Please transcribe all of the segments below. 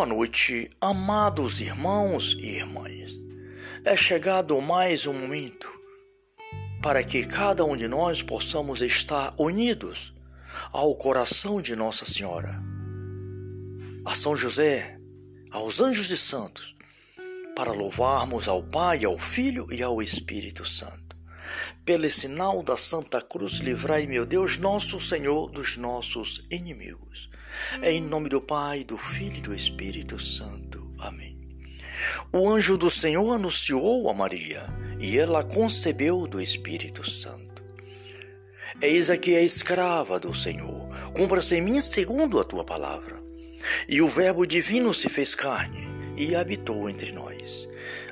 Boa noite, amados irmãos e irmãs. É chegado mais um momento para que cada um de nós possamos estar unidos ao coração de Nossa Senhora, a São José, aos anjos e santos, para louvarmos ao Pai, ao Filho e ao Espírito Santo. Pelo sinal da Santa Cruz, livrai, meu Deus, nosso Senhor, dos nossos inimigos. Em nome do Pai, do Filho e do Espírito Santo. Amém. O anjo do Senhor anunciou a Maria, e ela concebeu do Espírito Santo. Eis aqui a escrava do Senhor, cumpra-se em mim segundo a tua palavra. E o Verbo divino se fez carne e habitou entre nós.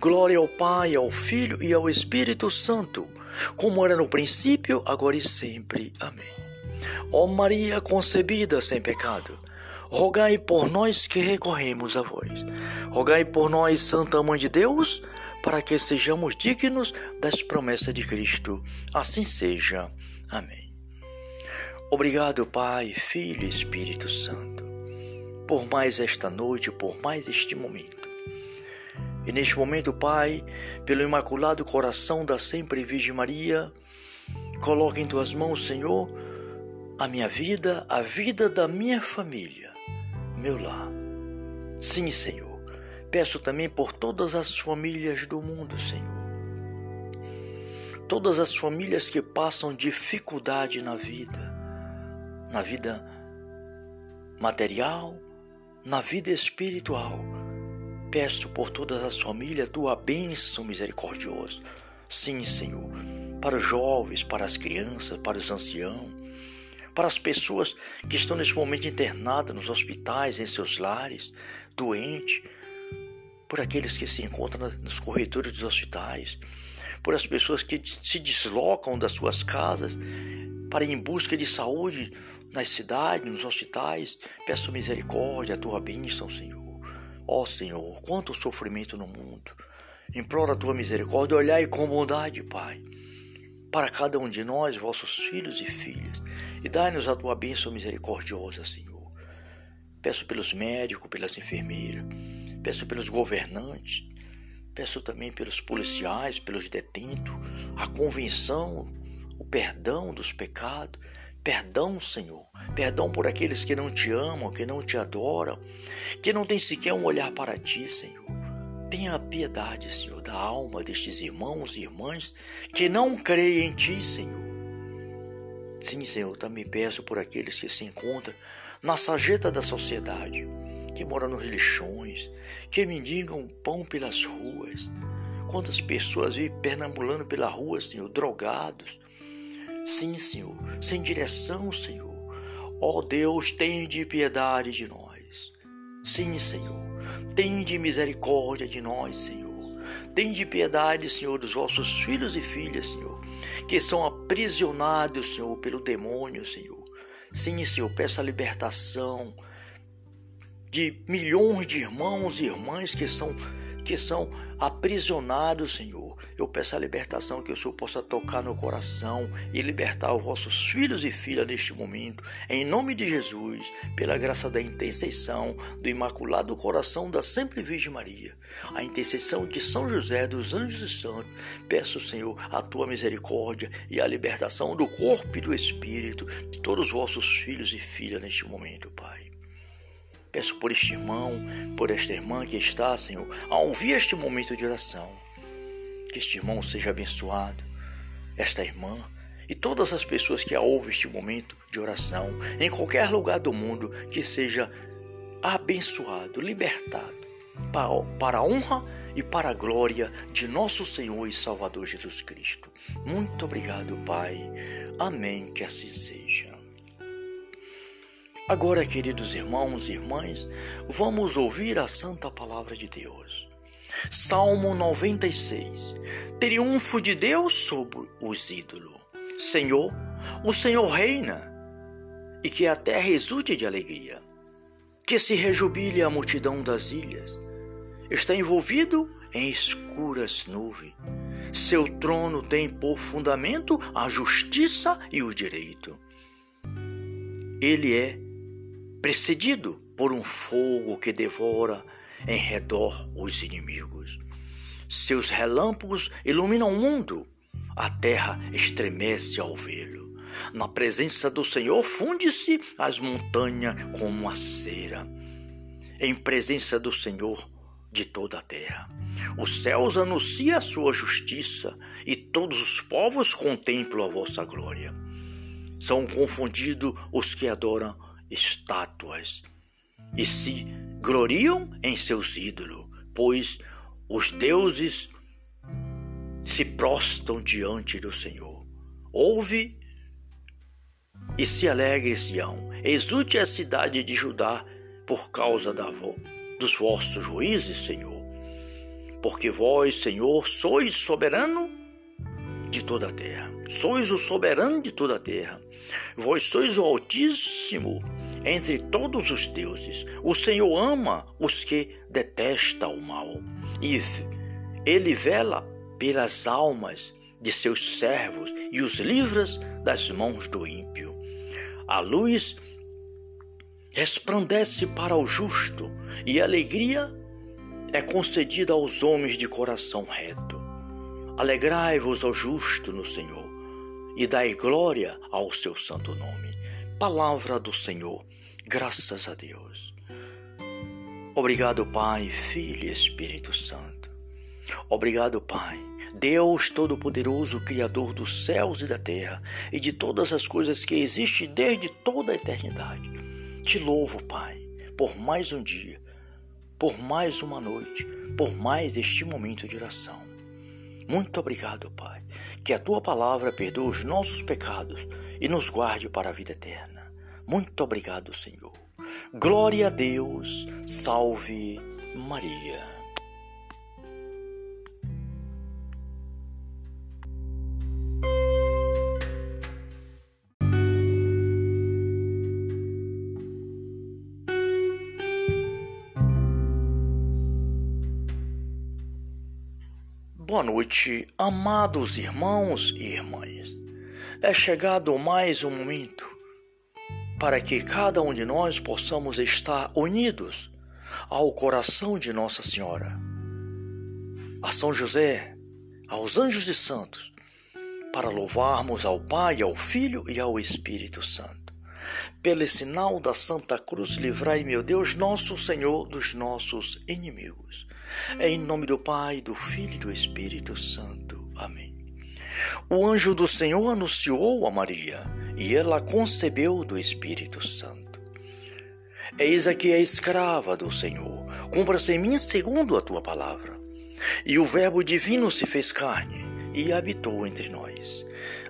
Glória ao Pai, ao Filho e ao Espírito Santo, como era no princípio, agora e sempre. Amém. Ó Maria concebida sem pecado, rogai por nós que recorremos a vós. Rogai por nós, Santa Mãe de Deus, para que sejamos dignos das promessas de Cristo. Assim seja. Amém. Obrigado, Pai, Filho e Espírito Santo, por mais esta noite, por mais este momento. E neste momento, Pai, pelo imaculado coração da sempre Virgem Maria, coloque em tuas mãos, Senhor, a minha vida, a vida da minha família meu lar. Sim, Senhor. Peço também por todas as famílias do mundo, Senhor. Todas as famílias que passam dificuldade na vida, na vida material, na vida espiritual. Peço por todas as famílias tua bênção misericordiosa. Sim, Senhor, para os jovens, para as crianças, para os anciãos, para as pessoas que estão nesse momento internadas nos hospitais, em seus lares, doentes, por aqueles que se encontram nos corredores dos hospitais, por as pessoas que se deslocam das suas casas para ir em busca de saúde nas cidades, nos hospitais. Peço misericórdia, a tua bênção, Senhor. Ó Senhor, quanto sofrimento no mundo. Imploro a tua misericórdia, olhai com bondade, Pai para cada um de nós, vossos filhos e filhas, e dai-nos a tua bênção misericordiosa, Senhor. Peço pelos médicos, pelas enfermeiras, peço pelos governantes, peço também pelos policiais, pelos detentos, a convenção, o perdão dos pecados, perdão, Senhor, perdão por aqueles que não te amam, que não te adoram, que não têm sequer um olhar para ti, Senhor. Tenha piedade, Senhor, da alma destes irmãos e irmãs que não creem em Ti, Senhor. Sim, Senhor, também peço por aqueles que se encontram na sarjeta da sociedade, que moram nos lixões, que mendigam pão pelas ruas. Quantas pessoas vivem pernambulando pela rua, Senhor, drogados. Sim, Senhor, sem direção, Senhor. Ó oh, Deus, tenha de piedade de nós. Sim, Senhor. Tende misericórdia de nós, Senhor. Tende piedade, Senhor, dos vossos filhos e filhas, Senhor, que são aprisionados, Senhor, pelo demônio, Senhor. Sim, Senhor, peço a libertação de milhões de irmãos e irmãs que são que são aprisionados, Senhor. Eu peço a libertação que o Senhor possa tocar no coração e libertar os vossos filhos e filhas neste momento, em nome de Jesus, pela graça da intercessão do Imaculado Coração da Sempre Virgem Maria, a intercessão de São José dos Anjos e Santos. Peço, Senhor, a tua misericórdia e a libertação do corpo e do espírito de todos os vossos filhos e filhas neste momento, Pai. Peço por este irmão, por esta irmã que está, Senhor, a ouvir este momento de oração. Que este irmão seja abençoado, esta irmã, e todas as pessoas que ouvem este momento de oração, em qualquer lugar do mundo, que seja abençoado, libertado, para a honra e para a glória de nosso Senhor e Salvador Jesus Cristo. Muito obrigado, Pai. Amém. Que assim seja. Agora, queridos irmãos e irmãs, vamos ouvir a santa palavra de Deus. Salmo 96. Triunfo de Deus sobre os ídolos. Senhor, o Senhor reina, e que a terra exulte de alegria. Que se rejubile a multidão das ilhas. Está envolvido em escuras nuvens. Seu trono tem por fundamento a justiça e o direito. Ele é precedido por um fogo que devora em redor os inimigos. Seus relâmpagos iluminam o mundo, a terra estremece ao vê-lo. Na presença do Senhor funde-se as montanhas como a cera. Em presença do Senhor de toda a terra. Os céus anunciam a sua justiça e todos os povos contemplam a vossa glória. São confundidos os que adoram estátuas e se gloriam em seus ídolos, pois os deuses se prostam diante do Senhor. Ouve e se alegre Sião, exulte a cidade de Judá por causa da, dos vossos juízes, Senhor. Porque vós, Senhor, sois soberano de toda a terra. Sois o soberano de toda a terra. Vós sois o Altíssimo entre todos os deuses. O Senhor ama os que detestam o mal, e ele vela pelas almas de seus servos e os livra das mãos do ímpio. A luz resplandece para o justo, e a alegria é concedida aos homens de coração reto. Alegrai-vos ao justo no Senhor, e dai glória ao seu santo nome. Palavra do Senhor, graças a Deus. Obrigado, Pai, Filho e Espírito Santo. Obrigado, Pai, Deus Todo-Poderoso, Criador dos céus e da terra e de todas as coisas que existem desde toda a eternidade. Te louvo, Pai, por mais um dia, por mais uma noite, por mais este momento de oração. Muito obrigado, Pai, que a tua palavra perdoe os nossos pecados e nos guarde para a vida eterna. Muito obrigado, Senhor. Glória a Deus. Salve Maria. Boa noite, amados irmãos e irmãs. É chegado mais um momento para que cada um de nós possamos estar unidos ao coração de Nossa Senhora, a São José, aos anjos e santos, para louvarmos ao Pai, ao Filho e ao Espírito Santo. Pelo sinal da Santa Cruz, livrai, meu Deus, nosso Senhor, dos nossos inimigos. Em nome do Pai, do Filho e do Espírito Santo. Amém. O anjo do Senhor anunciou a Maria, e ela concebeu do Espírito Santo. Eis aqui a escrava do Senhor, cumpra-se em mim segundo a tua palavra. E o Verbo divino se fez carne e habitou entre nós.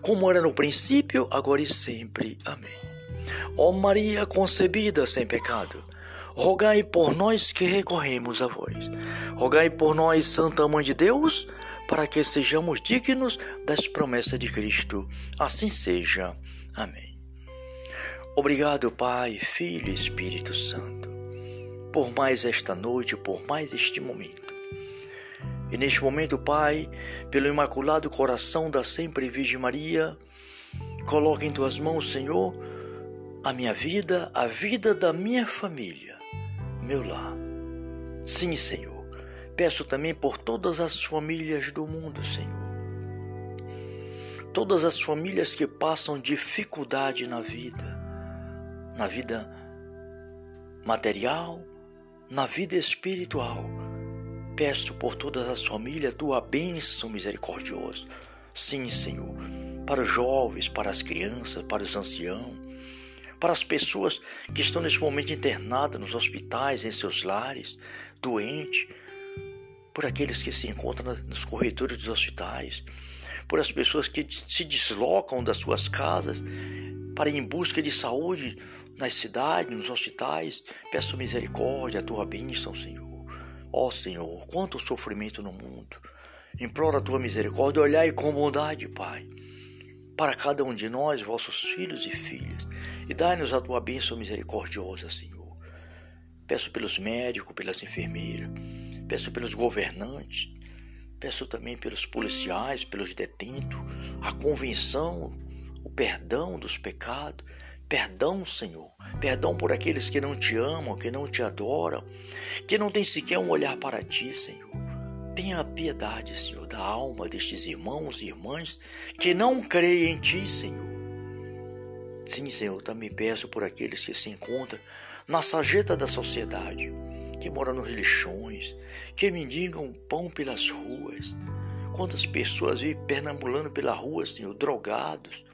como era no princípio, agora e sempre. Amém. Ó Maria concebida sem pecado, rogai por nós que recorremos a vós. Rogai por nós, Santa Mãe de Deus, para que sejamos dignos das promessas de Cristo. Assim seja. Amém. Obrigado, Pai, Filho e Espírito Santo, por mais esta noite, por mais este momento. E neste momento, Pai, pelo Imaculado Coração da Sempre Virgem Maria, coloque em tuas mãos, Senhor, a minha vida, a vida da minha família, meu lar. Sim, Senhor. Peço também por todas as famílias do mundo, Senhor. Todas as famílias que passam dificuldade na vida, na vida material, na vida espiritual. Peço por todas as famílias tua bênção misericordiosa. Sim, Senhor, para os jovens, para as crianças, para os anciãos, para as pessoas que estão neste momento internadas nos hospitais, em seus lares, doentes, por aqueles que se encontram nos corredores dos hospitais, por as pessoas que se deslocam das suas casas para ir em busca de saúde nas cidades, nos hospitais. Peço misericórdia, a tua bênção, Senhor. Ó Senhor, quanto sofrimento no mundo. Imploro a tua misericórdia, olhai com bondade, Pai para cada um de nós, vossos filhos e filhas, e dai-nos a tua bênção misericordiosa, Senhor. Peço pelos médicos, pelas enfermeiras, peço pelos governantes, peço também pelos policiais, pelos detentos, a convenção, o perdão dos pecados, perdão, Senhor, perdão por aqueles que não te amam, que não te adoram, que não têm sequer um olhar para ti, Senhor. Tenha piedade, Senhor, da alma destes irmãos e irmãs que não creem em Ti, Senhor. Sim, Senhor, também peço por aqueles que se encontram na sarjeta da sociedade, que moram nos lixões, que mendigam pão pelas ruas. Quantas pessoas vivem perambulando pela rua, Senhor, drogados.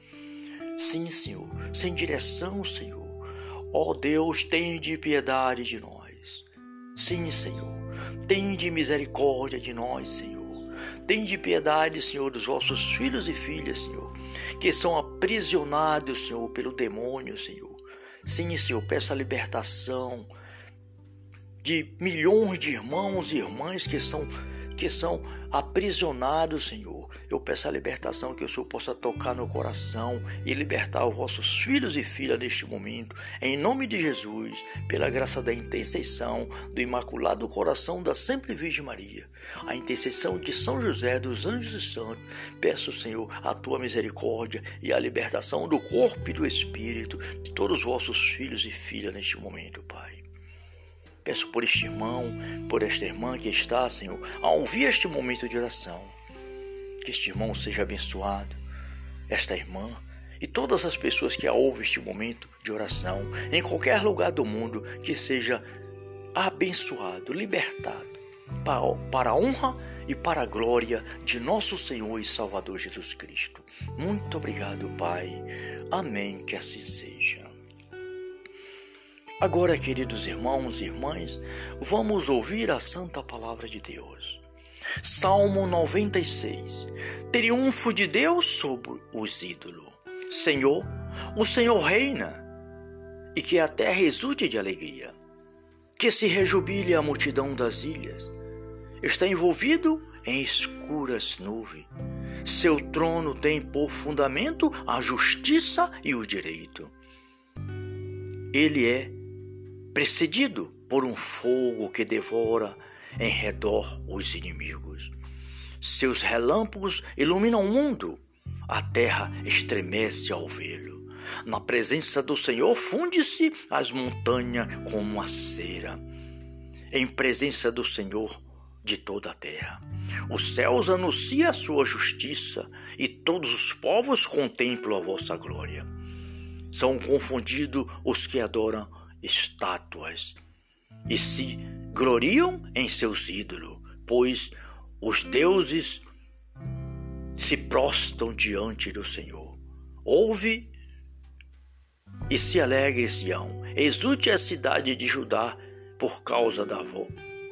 Sim, Senhor, sem direção, Senhor. Ó oh, Deus, tem de piedade de nós. Sim, Senhor. Tende misericórdia de nós, Senhor. Tende piedade, Senhor, dos vossos filhos e filhas, Senhor, que são aprisionados, Senhor, pelo demônio, Senhor. Sim, Senhor, peço a libertação de milhões de irmãos e irmãs que são que são aprisionados, Senhor. Eu peço a libertação que o Senhor possa tocar no coração e libertar os vossos filhos e filhas neste momento, em nome de Jesus, pela graça da intercessão do Imaculado Coração da Sempre Virgem Maria, a intercessão de São José dos Anjos e Santos. Peço, Senhor, a tua misericórdia e a libertação do corpo e do espírito de todos os vossos filhos e filhas neste momento, Pai. Peço por este irmão, por esta irmã que está, Senhor, a ouvir este momento de oração. Que este irmão seja abençoado, esta irmã e todas as pessoas que a ouvem este momento de oração, em qualquer lugar do mundo, que seja abençoado, libertado, para a honra e para a glória de nosso Senhor e Salvador Jesus Cristo. Muito obrigado, Pai. Amém. Que assim seja. Agora, queridos irmãos e irmãs, vamos ouvir a santa palavra de Deus. Salmo 96. Triunfo de Deus sobre os ídolos. Senhor, o Senhor reina, e que a terra exulte de alegria. Que se rejubile a multidão das ilhas. Está envolvido em escuras nuvens. Seu trono tem por fundamento a justiça e o direito. Ele é precedido por um fogo que devora em redor os inimigos. Seus relâmpagos iluminam o mundo, a terra estremece ao vê-lo. Na presença do Senhor funde-se as montanhas como uma cera. Em presença do Senhor de toda a terra. Os céus anunciam a sua justiça e todos os povos contemplam a vossa glória. São confundidos os que adoram estátuas e se gloriam em seus ídolos, pois os deuses se prostam diante do Senhor. Ouve e se alegre Sião, exulte a cidade de Judá por causa da,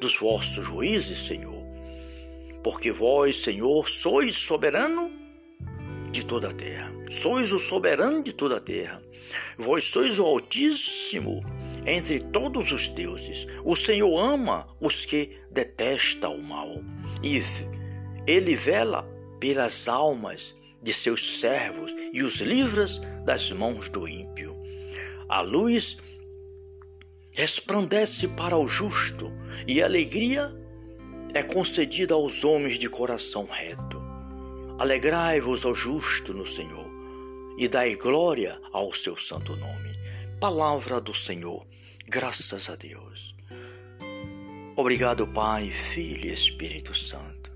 dos vossos juízes, Senhor. Porque vós, Senhor, sois soberano de toda a terra. Sois o soberano de toda a terra. Vós sois o Altíssimo entre todos os deuses. O Senhor ama os que detestam o mal. E ele vela pelas almas de seus servos e os livras das mãos do ímpio. A luz resplandece para o justo e a alegria é concedida aos homens de coração reto. Alegrai-vos ao justo no Senhor e dai glória ao seu santo nome. Palavra do Senhor, graças a Deus. Obrigado, Pai, Filho e Espírito Santo.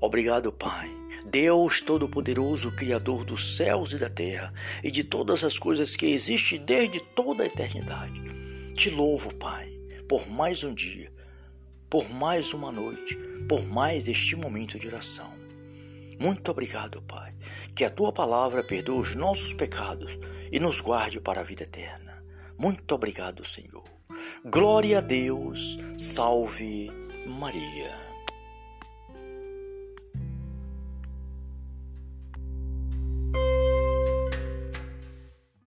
Obrigado, Pai, Deus Todo-Poderoso, Criador dos céus e da terra e de todas as coisas que existem desde toda a eternidade. Te louvo, Pai, por mais um dia por mais uma noite, por mais este momento de oração. Muito obrigado, Pai, que a tua palavra perdoe os nossos pecados e nos guarde para a vida eterna. Muito obrigado, Senhor. Glória a Deus, salve Maria.